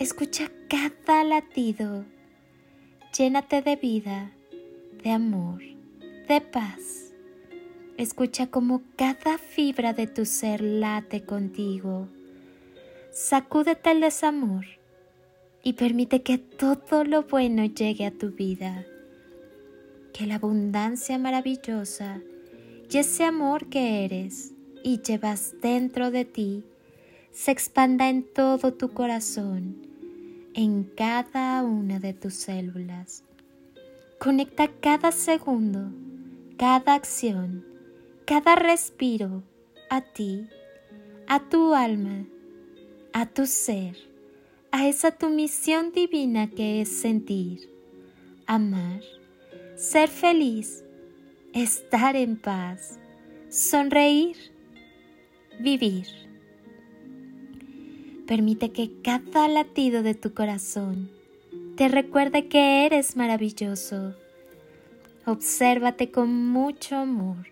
Escucha cada latido. Llénate de vida, de amor, de paz. Escucha cómo cada fibra de tu ser late contigo. Sacúdete el desamor y permite que todo lo bueno llegue a tu vida. Que la abundancia maravillosa y ese amor que eres y llevas dentro de ti se expanda en todo tu corazón en cada una de tus células. Conecta cada segundo, cada acción, cada respiro a ti, a tu alma, a tu ser, a esa tu misión divina que es sentir, amar, ser feliz, estar en paz, sonreír, vivir. Permite que cada latido de tu corazón te recuerde que eres maravilloso. Obsérvate con mucho amor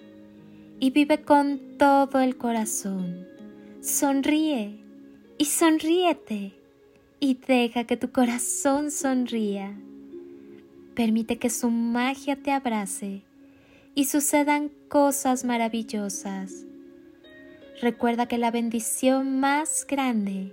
y vive con todo el corazón. Sonríe y sonríete y deja que tu corazón sonría. Permite que su magia te abrace y sucedan cosas maravillosas. Recuerda que la bendición más grande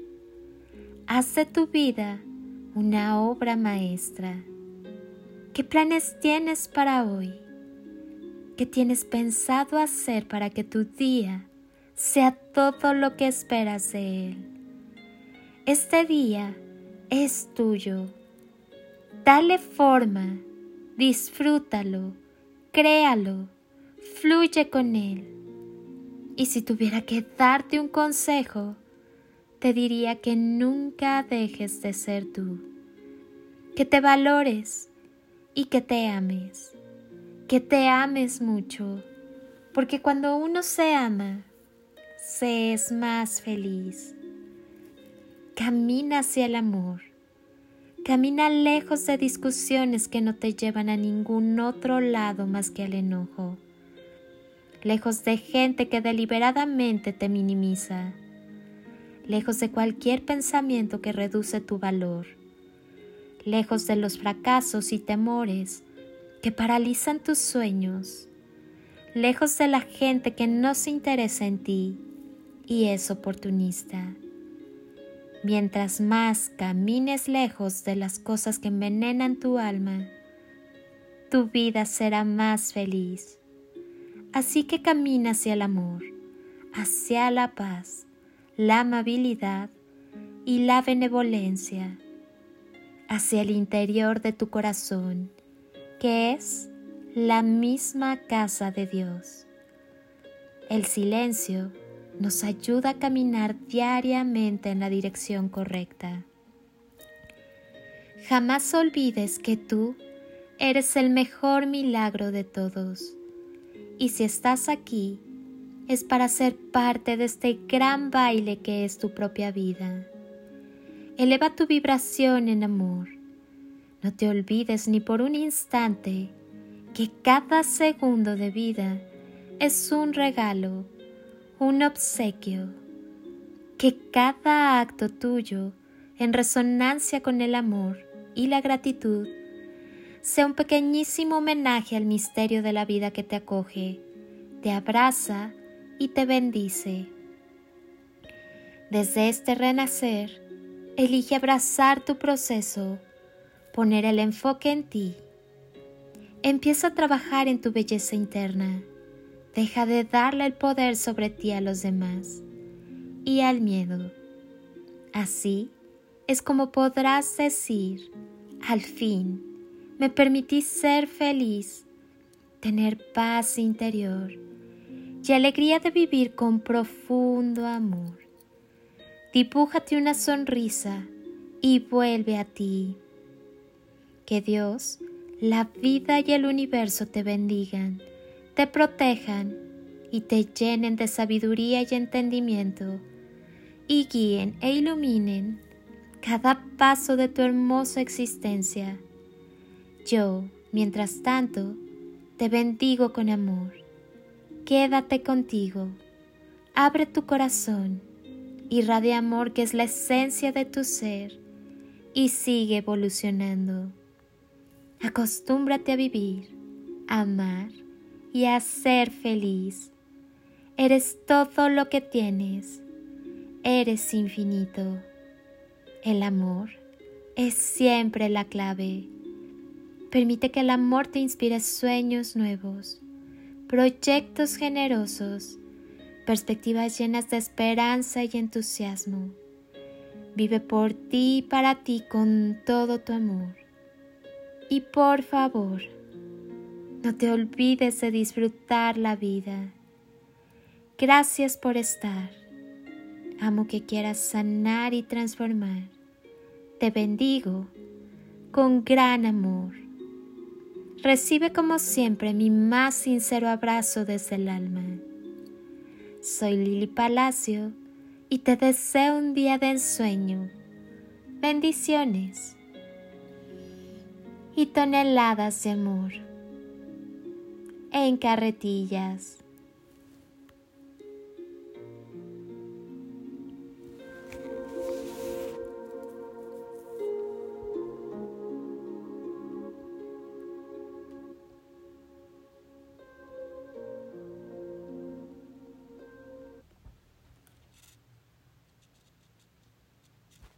Haz de tu vida una obra maestra. ¿Qué planes tienes para hoy? ¿Qué tienes pensado hacer para que tu día sea todo lo que esperas de él? Este día es tuyo. Dale forma, disfrútalo, créalo, fluye con él. Y si tuviera que darte un consejo, te diría que nunca dejes de ser tú, que te valores y que te ames, que te ames mucho, porque cuando uno se ama, se es más feliz. Camina hacia el amor, camina lejos de discusiones que no te llevan a ningún otro lado más que al enojo, lejos de gente que deliberadamente te minimiza lejos de cualquier pensamiento que reduce tu valor, lejos de los fracasos y temores que paralizan tus sueños, lejos de la gente que no se interesa en ti y es oportunista. Mientras más camines lejos de las cosas que envenenan tu alma, tu vida será más feliz. Así que camina hacia el amor, hacia la paz, la amabilidad y la benevolencia hacia el interior de tu corazón, que es la misma casa de Dios. El silencio nos ayuda a caminar diariamente en la dirección correcta. Jamás olvides que tú eres el mejor milagro de todos. Y si estás aquí, es para ser parte de este gran baile que es tu propia vida. Eleva tu vibración en amor. No te olvides ni por un instante que cada segundo de vida es un regalo, un obsequio, que cada acto tuyo en resonancia con el amor y la gratitud sea un pequeñísimo homenaje al misterio de la vida que te acoge, te abraza y te bendice. Desde este renacer, elige abrazar tu proceso, poner el enfoque en ti. Empieza a trabajar en tu belleza interna. Deja de darle el poder sobre ti a los demás y al miedo. Así es como podrás decir, al fin, me permití ser feliz, tener paz interior alegría de vivir con profundo amor. Dibújate una sonrisa y vuelve a ti. Que Dios, la vida y el universo te bendigan, te protejan y te llenen de sabiduría y entendimiento y guíen e iluminen cada paso de tu hermosa existencia. Yo, mientras tanto, te bendigo con amor Quédate contigo, abre tu corazón, irradia amor que es la esencia de tu ser y sigue evolucionando. Acostúmbrate a vivir, a amar y a ser feliz. Eres todo lo que tienes, eres infinito. El amor es siempre la clave. Permite que el amor te inspire sueños nuevos proyectos generosos, perspectivas llenas de esperanza y entusiasmo. Vive por ti y para ti con todo tu amor. Y por favor, no te olvides de disfrutar la vida. Gracias por estar. Amo que quieras sanar y transformar. Te bendigo con gran amor. Recibe como siempre mi más sincero abrazo desde el alma. Soy Lili Palacio y te deseo un día de ensueño. Bendiciones y toneladas de amor en carretillas.